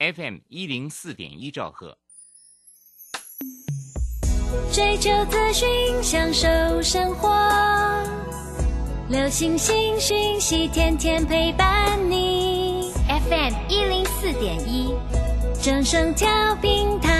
FM 一零四点一兆赫。追求资讯，享受生活，流星星讯息，天天陪伴你。FM 一零四点一，整声调平台。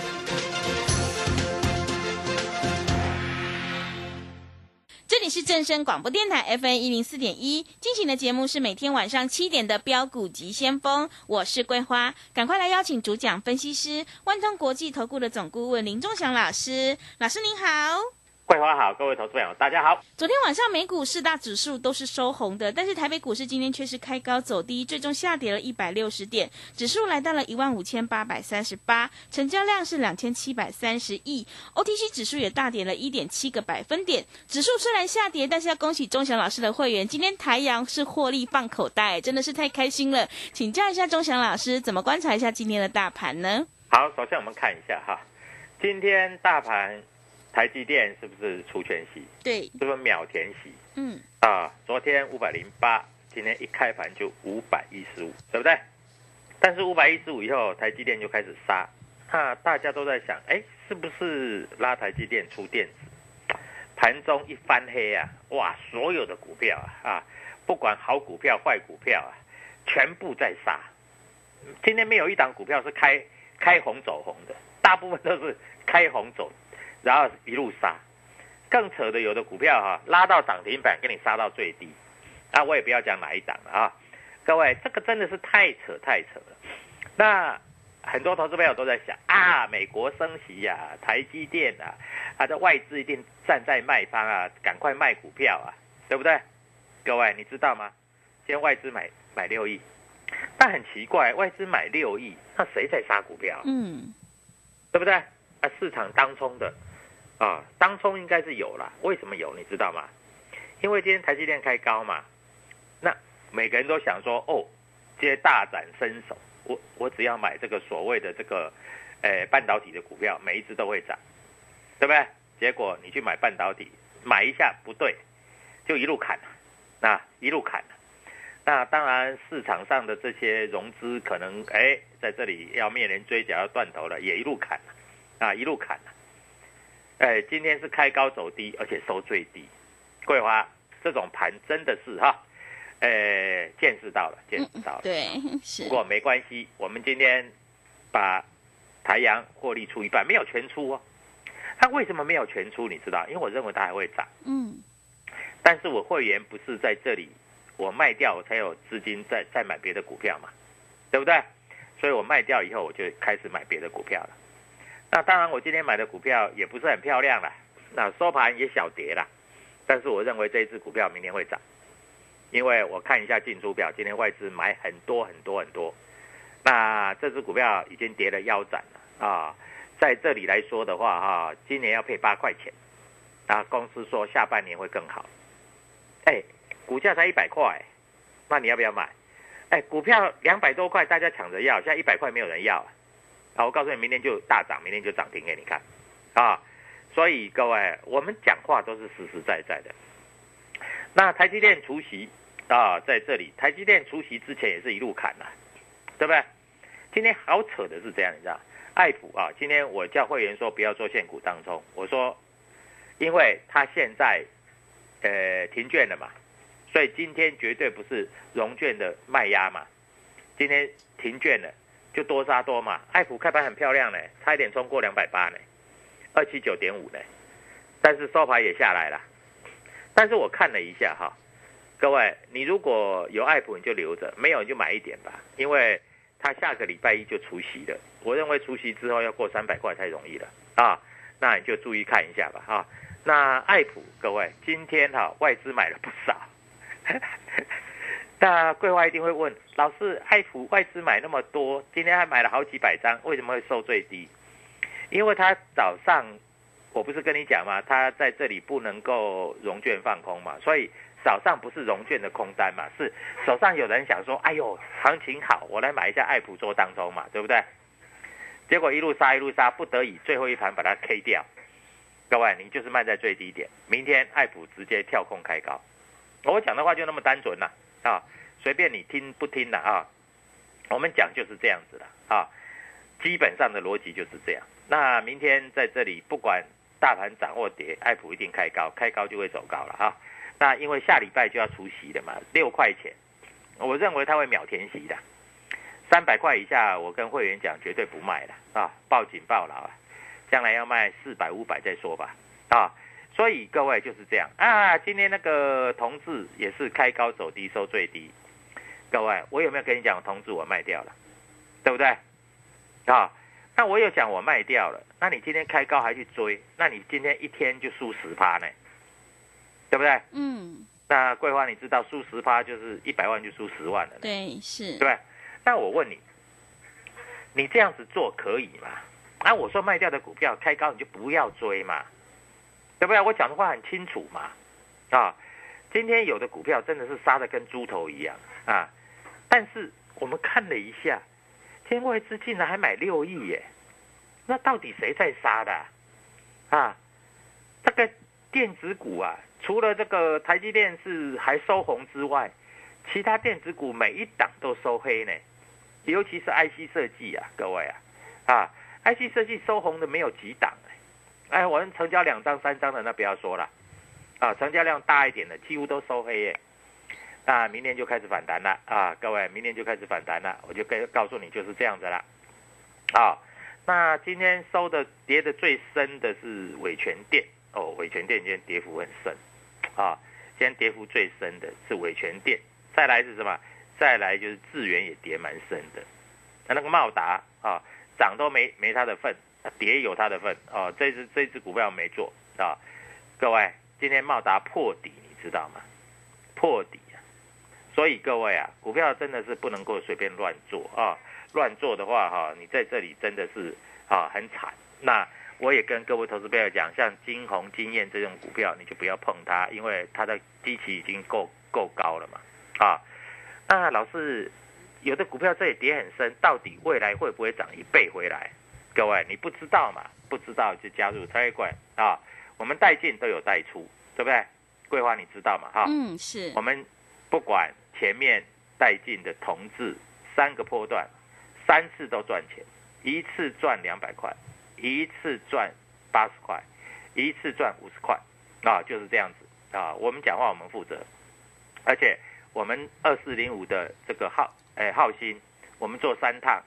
正声广播电台 FN 一零四点一，进行的节目是每天晚上七点的标股及先锋，我是桂花，赶快来邀请主讲分析师万通国际投顾的总顾问林仲祥老师，老师您好。桂花好，各位投资朋友大家好。昨天晚上美股四大指数都是收红的，但是台北股市今天却是开高走低，最终下跌了一百六十点，指数来到了一万五千八百三十八，成交量是两千七百三十亿，OTC 指数也大跌了一点七个百分点。指数虽然下跌，但是要恭喜钟祥老师的会员，今天台阳是获利放口袋，真的是太开心了。请教一下钟祥老师，怎么观察一下今天的大盘呢？好，首先我们看一下哈，今天大盘。台积电是不是除权息？对，是不是秒填息？嗯，啊，昨天五百零八，今天一开盘就五百一十五，对不对？但是五百一十五以后，台积电就开始杀，啊，大家都在想，哎，是不是拉台积电出电子？盘中一翻黑啊，哇，所有的股票啊，啊，不管好股票坏股票啊，全部在杀。今天没有一档股票是开开红走红的，大部分都是开红走。然后一路杀，更扯的有的股票哈拉到涨停板，给你杀到最低，啊，我也不要讲哪一档了啊，各位这个真的是太扯太扯了。那很多投资朋友都在想啊，美国升息呀，台积电啊，它的外资一定站在卖方啊，赶快卖股票啊，对不对？各位你知道吗？今天外资买买六亿，但很奇怪，外资买六亿，那谁在杀股票？嗯，对不对？啊，市场当冲的。啊，当冲应该是有了，为什么有？你知道吗？因为今天台积电开高嘛，那每个人都想说，哦，接大展身手，我我只要买这个所谓的这个，诶，半导体的股票，每一只都会涨，对不对？结果你去买半导体，买一下不对，就一路砍了，那一路砍。那当然，市场上的这些融资可能，哎，在这里要面临追缴要断头了，也一路砍了，啊，一路砍了。哎，今天是开高走低，而且收最低。桂花这种盘真的是哈，哎，见识到了，见识到了。对，是。不过没关系，我们今天把台阳获利出一半，没有全出哦。它为什么没有全出？你知道？因为我认为它还会涨。嗯。但是我会员不是在这里，我卖掉我才有资金再再买别的股票嘛，对不对？所以我卖掉以后，我就开始买别的股票了。那当然，我今天买的股票也不是很漂亮了，那收盘也小跌了，但是我认为这一只股票明天会涨，因为我看一下进出表，今天外资买很多很多很多，那这只股票已经跌了腰斩了啊，在这里来说的话哈，今年要配八块钱，啊，公司说下半年会更好，哎，股价才一百块，那你要不要买？哎，股票两百多块大家抢着要，现在一百块没有人要。啊，我告诉你，明天就大涨，明天就涨停给你看，啊，所以各位，我们讲话都是实实在在的。那台积电除息啊，在这里，台积电除息之前也是一路砍呐，对不对？今天好扯的是这样，你知道，爱普啊，今天我叫会员说不要做现股当中，我说，因为他现在呃停券了嘛，所以今天绝对不是融券的卖压嘛，今天停券了就多杀多嘛。爱普开盘很漂亮呢，差一点冲过两百八呢，二七九点五呢，但是收盘也下来了。但是我看了一下哈，各位，你如果有爱普你就留着，没有你就买一点吧，因为它下个礼拜一就除夕了。我认为除夕之后要过三百块太容易了啊，那你就注意看一下吧哈。那爱普，各位，今天哈外资买了不少，那桂花一定会问老师，爱普外资买那么多，今天还买了好几百张，为什么会收最低？因为他早上。我不是跟你讲吗？他在这里不能够融券放空嘛，所以早上不是融券的空单嘛，是手上有人想说，哎呦，行情好，我来买一下爱普做当中嘛，对不对？结果一路杀一路杀，不得已最后一盘把它 K 掉。各位，你就是卖在最低点，明天爱普直接跳空开高。我讲的话就那么单纯了啊，啊随便你听不听了啊。我们讲就是这样子的啊，基本上的逻辑就是这样。那明天在这里不管。大盘涨或跌，爱普一定开高，开高就会走高了哈。那因为下礼拜就要除息的嘛，六块钱，我认为它会秒填息的。三百块以下，我跟会员讲绝对不卖了啊，报警报牢啊，将来要卖四百五百再说吧啊。所以各位就是这样啊。今天那个同志也是开高走低收最低，各位我有没有跟你讲同志我卖掉了，对不对啊？那我有讲我卖掉了，那你今天开高还去追，那你今天一天就输十趴呢，对不对？嗯。那桂花你知道输十趴就是一百万就输十万了。对，是。对。那我问你，你这样子做可以吗？啊，我说卖掉的股票开高你就不要追嘛，要不然？我讲的话很清楚嘛。啊，今天有的股票真的是杀的跟猪头一样啊，但是我们看了一下。天外资竟然还买六亿耶，那到底谁在杀的？啊，这个电子股啊，除了这个台积电是还收红之外，其他电子股每一档都收黑呢。尤其是 IC 设计啊，各位啊，啊，IC 设计收红的没有几档哎，我们成交两张三张的那不要说了，啊，成交量大一点的几乎都收黑耶。那明年就开始反弹了。啊，各位，明年就开始反弹了，我就跟告诉你就是这样子了。啊，那今天收的跌的最深的是伟全电哦，伟全电今天跌幅很深。啊，今天跌幅最深的是伟全电，再来是什么？再来就是智源也跌蛮深的，那那个茂达啊，涨都没没它的份，跌有它的份哦，这只这只股票没做啊，各位，今天茂达破底，你知道吗？破底。所以各位啊，股票真的是不能够随便乱做啊！乱做的话哈，你在这里真的是啊很惨。那我也跟各位投资朋友讲，像金鸿、金燕这种股票，你就不要碰它，因为它的基期已经够够高了嘛。啊，那老师有的股票这里跌很深，到底未来会不会涨一倍回来？各位你不知道嘛？不知道就加入财会啊！我们带进都有带出，对不对？桂花你知道嘛？哈，嗯，是我们不管。前面带进的同志三个波段，三次都赚钱，一次赚两百块，一次赚八十块，一次赚五十块，啊，就是这样子啊。我们讲话我们负责，而且我们二四零五的这个号，哎，浩鑫，我们做三趟，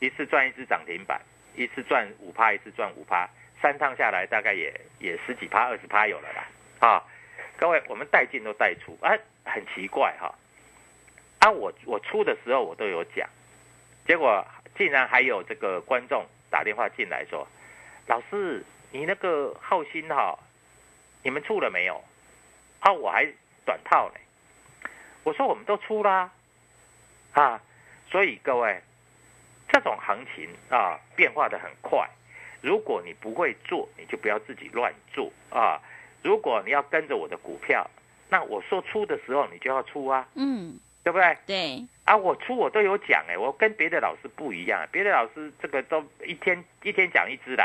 一次赚一只涨停板，一次赚五趴，一次赚五趴，三趟下来大概也也十几趴、二十趴有了啦，啊，各位，我们带进都带出，哎，很奇怪哈。啊，我我出的时候我都有讲，结果竟然还有这个观众打电话进来说：“老师，你那个浩鑫哈，你们出了没有？”啊，我还短套呢。我说我们都出啦，啊，所以各位，这种行情啊变化的很快，如果你不会做，你就不要自己乱做啊。如果你要跟着我的股票，那我说出的时候你就要出啊。嗯。对不对？对啊，我出我都有讲哎，我跟别的老师不一样，别的老师这个都一天一天讲一支的，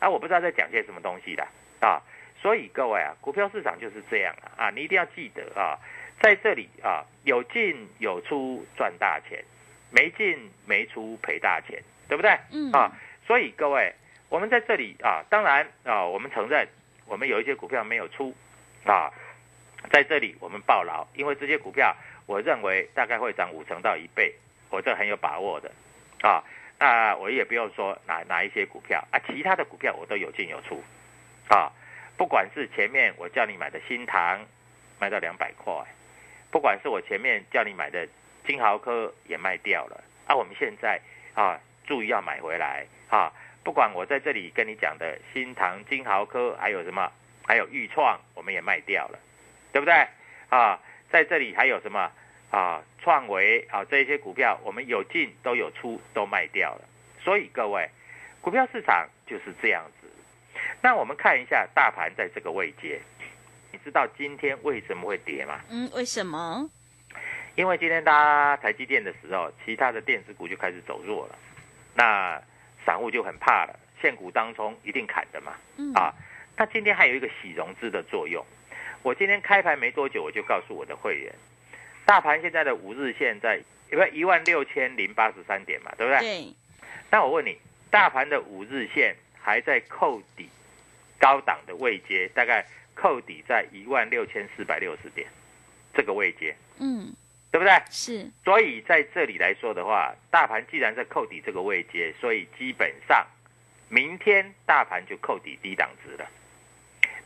啊，我不知道在讲些什么东西的啊，所以各位啊，股票市场就是这样啊，你一定要记得啊，在这里啊，有进有出赚大钱，没进没出赔大钱，对不对？嗯啊，所以各位，我们在这里啊，当然啊，我们承认我们有一些股票没有出啊，在这里我们报牢，因为这些股票我认为大概会涨五成到一倍，我这很有把握的啊。那我也不用说哪哪一些股票啊，其他的股票我都有进有出啊。不管是前面我叫你买的新塘，卖到两百块，不管是我前面叫你买的金豪科也卖掉了啊，我们现在啊注意要买回来啊。不管我在这里跟你讲的新塘、金豪科，还有什么，还有豫创，我们也卖掉了，对不对啊？在这里还有什么啊？创维啊，这些股票我们有进都有出，都卖掉了。所以各位，股票市场就是这样子。那我们看一下大盘在这个位阶，你知道今天为什么会跌吗？嗯，为什么？因为今天搭台积电的时候，其他的电子股就开始走弱了，那散户就很怕了，现股当中一定砍的嘛。嗯啊，那今天还有一个洗融资的作用。我今天开盘没多久，我就告诉我的会员，大盘现在的五日线在因为一万六千零八十三点嘛，对不对？对，那我问你，大盘的五日线还在扣底高档的位阶，大概扣底在一万六千四百六十点这个位阶，嗯，对不对？是，所以在这里来说的话，大盘既然在扣底这个位阶，所以基本上明天大盘就扣底低档值了。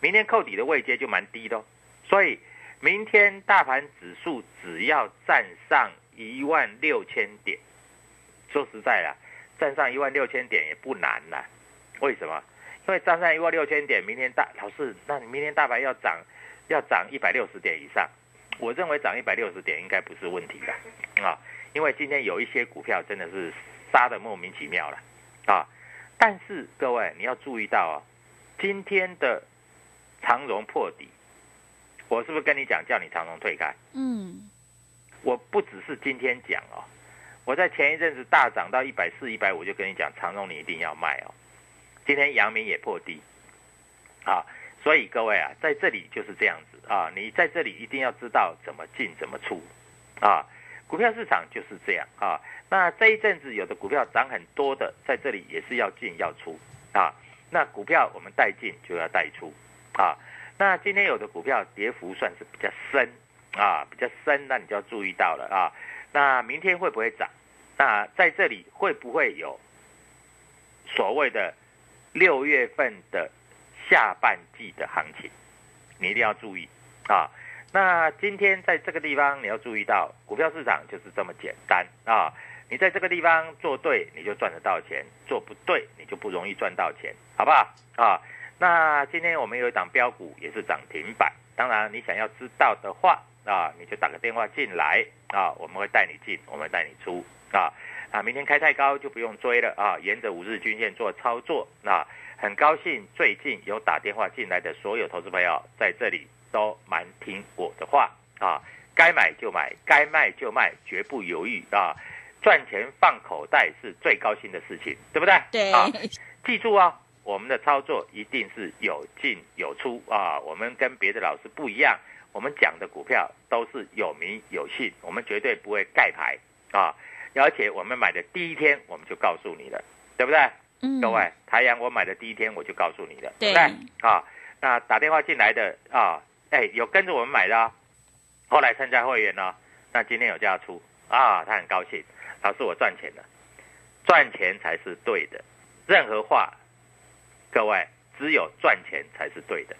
明天扣底的位阶就蛮低的、哦，所以明天大盘指数只要站上一万六千点，说实在啦，站上一万六千点也不难啦。为什么？因为站上一万六千点，明天大老师，那你明天大盘要涨，要涨一百六十点以上，我认为涨一百六十点应该不是问题的啊。因为今天有一些股票真的是杀的莫名其妙了啊。但是各位你要注意到哦，今天的长荣破底，我是不是跟你讲叫你长荣退开？嗯，我不只是今天讲哦，我在前一阵子大涨到一百四、一百五，就跟你讲长荣你一定要卖哦。今天阳明也破底，啊，所以各位啊，在这里就是这样子啊，你在这里一定要知道怎么进怎么出，啊，股票市场就是这样啊。那这一阵子有的股票涨很多的，在这里也是要进要出啊。那股票我们带进就要带出啊。那今天有的股票跌幅算是比较深啊，比较深，那你就要注意到了啊。那明天会不会涨？那在这里会不会有所谓的六月份的下半季的行情？你一定要注意啊。那今天在这个地方你要注意到，股票市场就是这么简单啊。你在这个地方做对，你就赚得到钱；做不对，你就不容易赚到钱，好不好？啊，那今天我们有一档标股也是涨停板，当然你想要知道的话啊，你就打个电话进来啊，我们会带你进，我们带你出啊。啊，明天开太高就不用追了啊，沿着五日均线做操作。那很高兴最近有打电话进来的所有投资朋友在这里都蛮听我的话啊，该买就买，该卖就卖，绝不犹豫啊。赚钱放口袋是最高兴的事情，对不对？对，啊，记住啊，我们的操作一定是有进有出啊。我们跟别的老师不一样，我们讲的股票都是有名有姓，我们绝对不会盖牌啊。而且我们买的第一天我们就告诉你了，对不对？嗯，各位，台阳我买的第一天我就告诉你了，对不对？啊，那打电话进来的啊，哎，有跟着我们买的、啊，后来参加会员呢、那今天有价出。啊，他很高兴，老师我赚钱了，赚钱才是对的，任何话，各位只有赚钱才是对的。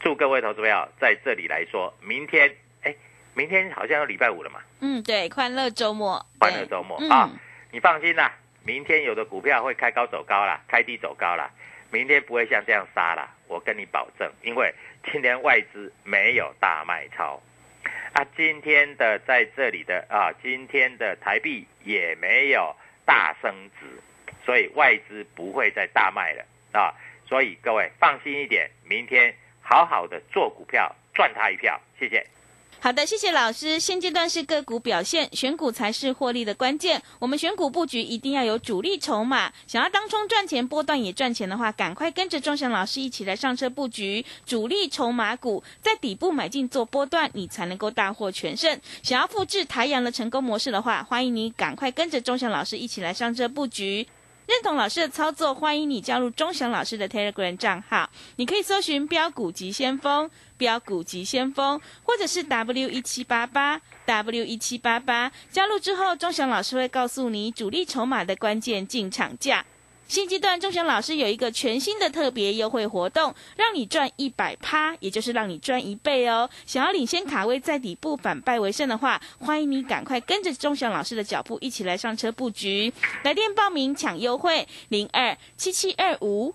祝各位投资朋友在这里来说，明天，哎，明天好像要礼拜五了嘛，嗯，对，欢乐周末，欢乐周末对啊嗯，你放心啦，明天有的股票会开高走高啦，开低走高啦，明天不会像这样杀啦，我跟你保证，因为今天外资没有大卖超，啊，今天的在这里的啊，今天的台币也没有大升值，所以外资不会再大卖了啊，所以各位放心一点，明天好好的做股票，赚他一票，谢谢。好的，谢谢老师。现阶段是个股表现，选股才是获利的关键。我们选股布局一定要有主力筹码，想要当冲赚钱、波段也赚钱的话，赶快跟着钟祥老师一起来上车布局主力筹码股，在底部买进做波段，你才能够大获全胜。想要复制台阳的成功模式的话，欢迎你赶快跟着钟祥老师一起来上车布局。认同老师的操作，欢迎你加入钟祥老师的 Telegram 账号。你可以搜寻“标股急先锋”、“标股急先锋”，或者是 W 一七八八 W 一七八八。加入之后，钟祥老师会告诉你主力筹码的关键进场价。新阶段，钟祥老师有一个全新的特别优惠活动，让你赚一百趴，也就是让你赚一倍哦。想要领先卡位，在底部反败为胜的话，欢迎你赶快跟着钟祥老师的脚步，一起来上车布局。来电报名抢优惠，零二七七二五。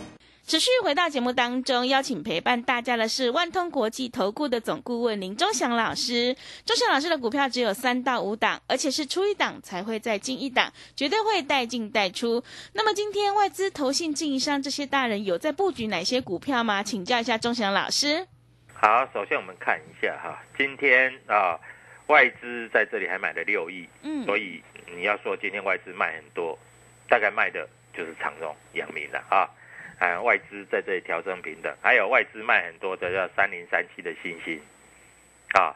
持续回到节目当中，邀请陪伴大家的是万通国际投顾的总顾问林忠祥老师。忠祥老师的股票只有三到五档，而且是出一档才会再进一档，绝对会带进带出。那么今天外资、投信、经营商这些大人有在布局哪些股票吗？请教一下忠祥老师。好，首先我们看一下哈，今天啊，外资在这里还买了六亿，嗯，所以你要说今天外资卖很多，大概卖的就是长荣、阳明了啊。啊，外资在这里调整平等，还有外资卖很多的叫三零三七的星星，啊，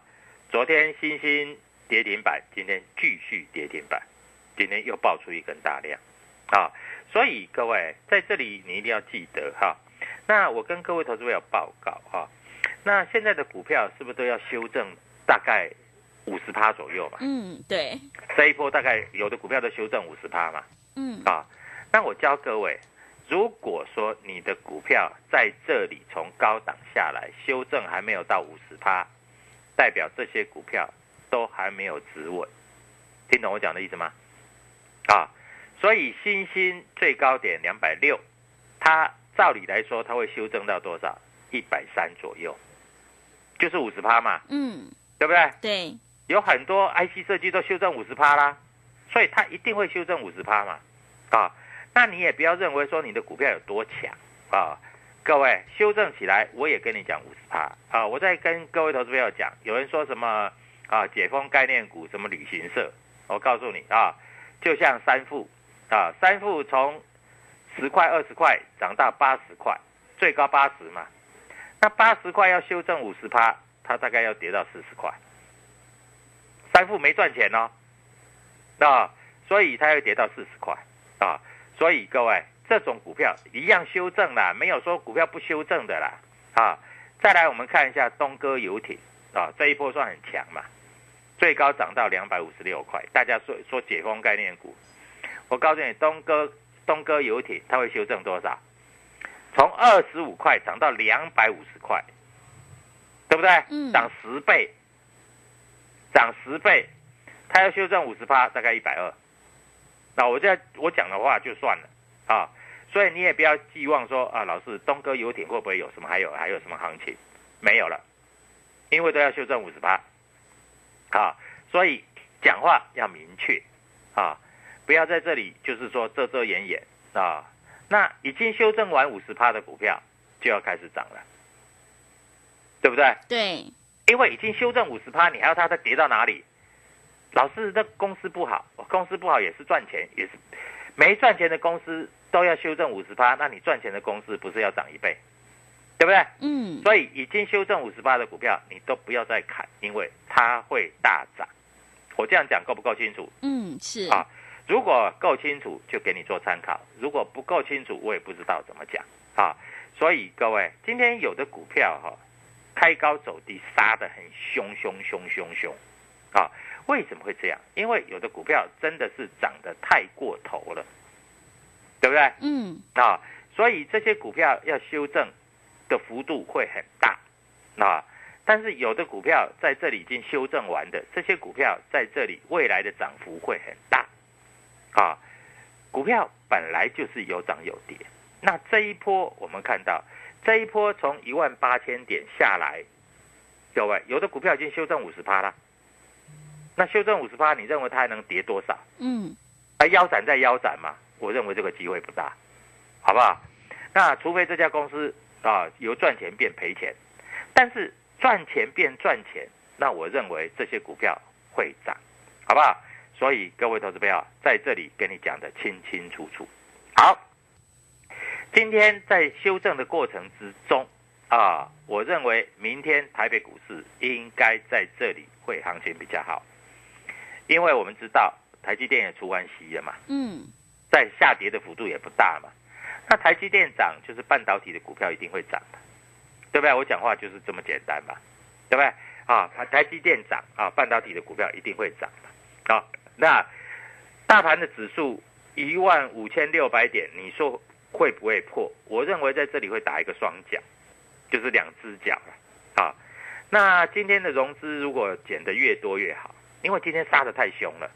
昨天星星跌停板，今天继续跌停板，今天又爆出一根大量，啊，所以各位在这里你一定要记得哈，那我跟各位投资朋友报告哈，那现在的股票是不是都要修正大概五十趴左右嘛？嗯，对，这一波大概有的股票都修正五十趴嘛，嗯，啊，那我教各位。如果说你的股票在这里从高档下来，修正还没有到五十趴，代表这些股票都还没有止稳，听懂我讲的意思吗？啊，所以新兴最高点两百六，它照理来说它会修正到多少？一百三左右，就是五十趴嘛，嗯，对不对？对，有很多 IC 设计都修正五十趴啦，所以它一定会修正五十趴嘛，啊。那你也不要认为说你的股票有多强啊，各位修正起来，我也跟你讲五十趴啊。我在跟各位投资朋友讲，有人说什么啊解封概念股什么旅行社，我告诉你啊，就像三富啊，三富从十块二十块涨到八十块，最高八十嘛，那八十块要修正五十趴，它大概要跌到四十块，三富没赚钱哦，啊，所以它要跌到四十块啊。所以各位，这种股票一样修正啦，没有说股票不修正的啦。啊，再来我们看一下东哥游艇啊，这一波算很强嘛，最高涨到两百五十六块。大家说说解封概念股，我告诉你，东哥东哥游艇它会修正多少？从二十五块涨到两百五十块，对不对？嗯。涨十倍，涨十倍，它要修正五十趴，大概一百二。那我在我讲的话就算了啊，所以你也不要寄望说啊，老师东哥游艇会不会有什么还有还有什么行情？没有了，因为都要修正五十八，啊，所以讲话要明确啊，不要在这里就是说遮遮掩掩啊。那已经修正完五十趴的股票就要开始涨了，对不对？对，因为已经修正五十趴，你还要它再跌到哪里？老师，那公司不好，公司不好也是赚钱，也是没赚钱的公司都要修正五十趴，那你赚钱的公司不是要涨一倍，对不对？嗯。所以已经修正五十趴的股票，你都不要再砍，因为它会大涨。我这样讲够不够清楚？嗯，是。啊，如果够清楚，就给你做参考；如果不够清楚，我也不知道怎么讲。啊，所以各位，今天有的股票哈，开高走低，杀得很凶凶凶凶凶，啊。为什么会这样？因为有的股票真的是涨得太过头了，对不对？嗯。啊，所以这些股票要修正的幅度会很大，啊，但是有的股票在这里已经修正完的，这些股票在这里未来的涨幅会很大，啊，股票本来就是有涨有跌。那这一波我们看到，这一波从一万八千点下来，各位有的股票已经修正五十趴了，那修正五十趴，你认为它还能跌多少？嗯，啊腰斩再腰斩嘛？我认为这个机会不大，好不好？那除非这家公司啊由赚钱变赔钱，但是。赚钱变赚钱，那我认为这些股票会涨，好不好？所以各位投资朋友在这里跟你讲的清清楚楚。好，今天在修正的过程之中啊，我认为明天台北股市应该在这里会行情比较好，因为我们知道台积电也出完息了嘛，嗯，在下跌的幅度也不大嘛，那台积电涨就是半导体的股票一定会涨的。对不对？我讲话就是这么简单嘛，对不对？啊，台积电涨啊，半导体的股票一定会涨的。好，那大盘的指数一万五千六百点，你说会不会破？我认为在这里会打一个双脚，就是两只脚了。啊，那今天的融资如果减的越多越好，因为今天杀的太凶了，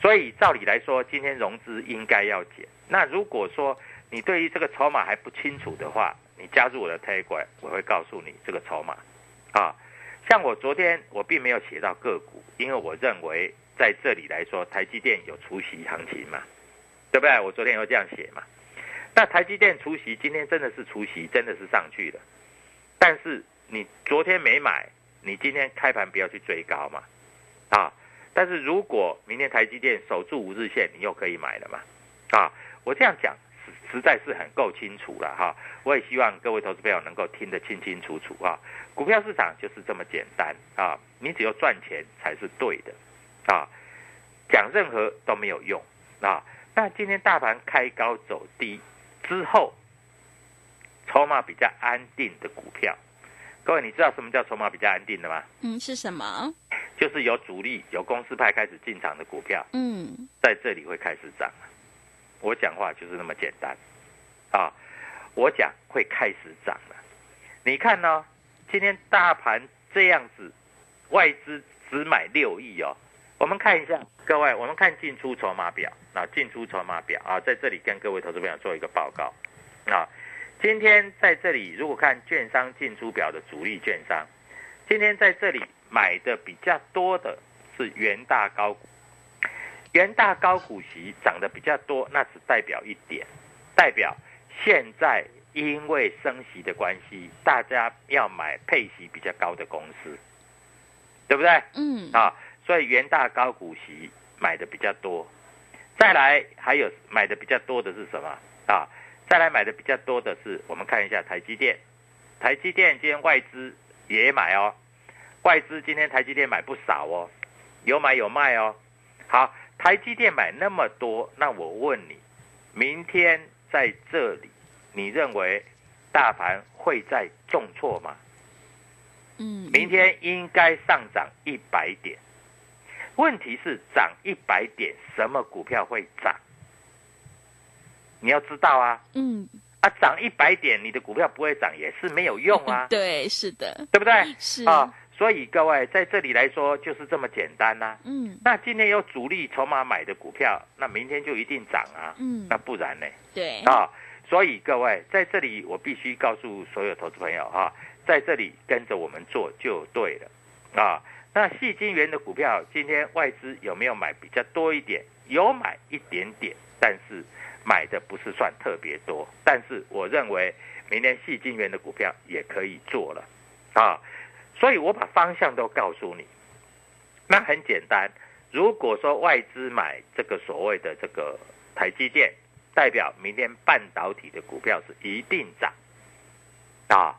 所以照理来说，今天融资应该要减。那如果说你对于这个筹码还不清楚的话，你加入我的 tag，我会告诉你这个筹码，啊，像我昨天我并没有写到个股，因为我认为在这里来说，台积电有除息行情嘛，对不对？我昨天有这样写嘛。那台积电除息，今天真的是除息，真的是上去了。但是你昨天没买，你今天开盘不要去追高嘛，啊。但是如果明天台积电守住五日线，你又可以买了嘛，啊。我这样讲。实在是很够清楚了哈，我也希望各位投资朋友能够听得清清楚楚啊。股票市场就是这么简单啊，你只有赚钱才是对的啊，讲任何都没有用啊。那今天大盘开高走低之后，筹码比较安定的股票，各位你知道什么叫筹码比较安定的吗？嗯，是什么？就是有主力、有公司派开始进场的股票，嗯，在这里会开始涨。我讲话就是那么简单，啊，我讲会开始涨了。你看呢？今天大盘这样子，外资只买六亿哦。我们看一下，各位，我们看进出筹码表啊，进出筹码表啊，在这里跟各位投资朋友做一个报告啊。今天在这里，如果看券商进出表的主力券商，今天在这里买的比较多的是元大高股。元大高股息涨得比较多，那只代表一点，代表现在因为升息的关系，大家要买配息比较高的公司，对不对？嗯。啊，所以元大高股息买的比较多。再来还有买的比较多的是什么啊？再来买的比较多的是，我们看一下台积电。台积电今天外资也买哦，外资今天台积电买不少哦，有买有卖哦。好。台积电买那么多，那我问你，明天在这里，你认为大盘会再重挫吗？嗯，明天应该上涨一百点。问题是涨一百点，什么股票会涨？你要知道啊。嗯。啊，涨一百点，你的股票不会涨也是没有用啊。对，是的，对不对？是啊。所以各位在这里来说就是这么简单呐。嗯。那今天有主力筹码买的股票，那明天就一定涨啊。嗯。那不然呢？对。啊，所以各位在这里，我必须告诉所有投资朋友哈，在这里跟着我们做就对了。啊，那细金元的股票今天外资有没有买比较多一点？有买一点点，但是买的不是算特别多。但是我认为明天细金元的股票也可以做了。啊。所以我把方向都告诉你，那很简单。如果说外资买这个所谓的这个台积电，代表明天半导体的股票是一定涨啊，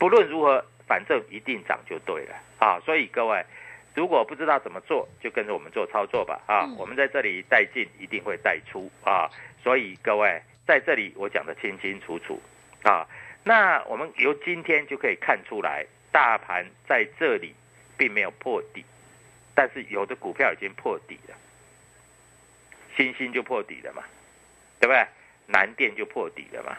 不论如何，反正一定涨就对了啊。所以各位，如果不知道怎么做，就跟着我们做操作吧啊。我们在这里带进，一定会带出啊。所以各位在这里我讲的清清楚楚啊。那我们由今天就可以看出来。大盘在这里并没有破底，但是有的股票已经破底了，新兴就破底了嘛，对不对？南电就破底了嘛，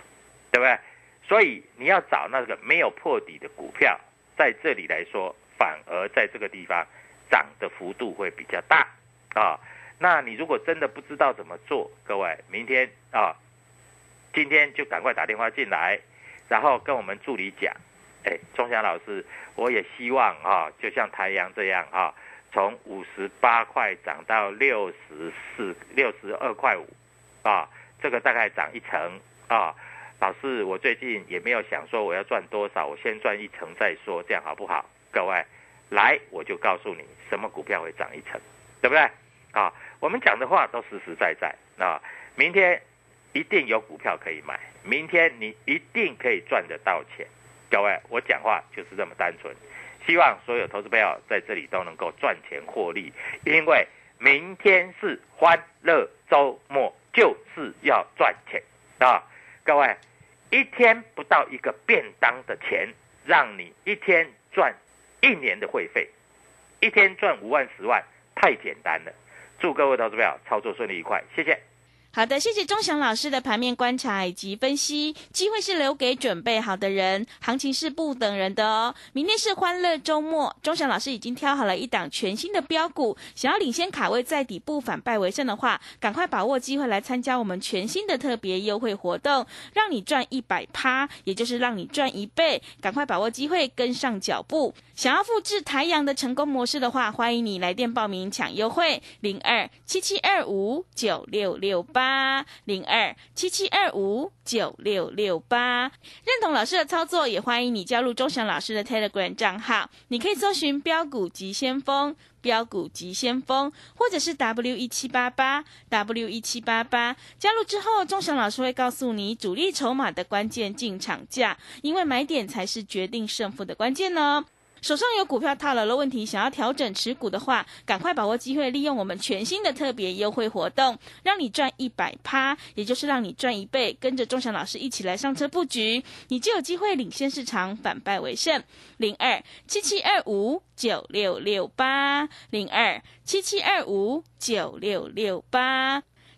对不对？所以你要找那个没有破底的股票，在这里来说，反而在这个地方涨的幅度会比较大啊。那你如果真的不知道怎么做，各位，明天啊，今天就赶快打电话进来，然后跟我们助理讲，哎，钟祥老师，我也希望啊，就像太阳这样啊，从五十八块涨到六十四、六十二块五，啊，这个大概涨一成啊。老师，我最近也没有想说我要赚多少，我先赚一成再说，这样好不好？各位，来，我就告诉你什么股票会涨一成，对不对？啊。我们讲的话都实实在在啊！明天一定有股票可以买，明天你一定可以赚得到钱。各位，我讲话就是这么单纯，希望所有投资朋友在这里都能够赚钱获利，因为明天是欢乐周末，就是要赚钱啊！各位，一天不到一个便当的钱，让你一天赚一年的会费，一天赚五万十万，太简单了。祝各位投资朋友操作顺利愉快，谢谢。好的，谢谢钟祥老师的盘面观察以及分析。机会是留给准备好的人，行情是不等人的哦。明天是欢乐周末，钟祥老师已经挑好了一档全新的标股，想要领先卡位在底部反败为胜的话，赶快把握机会来参加我们全新的特别优惠活动，让你赚一百趴，也就是让你赚一倍。赶快把握机会，跟上脚步。想要复制台阳的成功模式的话，欢迎你来电报名抢优惠，零二七七二五九六六八。八零二七七二五九六六八，认同老师的操作，也欢迎你加入钟祥老师的 Telegram 账号。你可以搜寻“标股急先锋”、“标股急先锋”，或者是 W 一七八八 W 一七八八。加入之后，钟祥老师会告诉你主力筹码的关键进场价，因为买点才是决定胜负的关键呢。手上有股票套牢的问题，想要调整持股的话，赶快把握机会，利用我们全新的特别优惠活动，让你赚一百趴，也就是让你赚一倍。跟着钟祥老师一起来上车布局，你就有机会领先市场，反败为胜。零二七七二五九六六八，零二七七二五九六六八。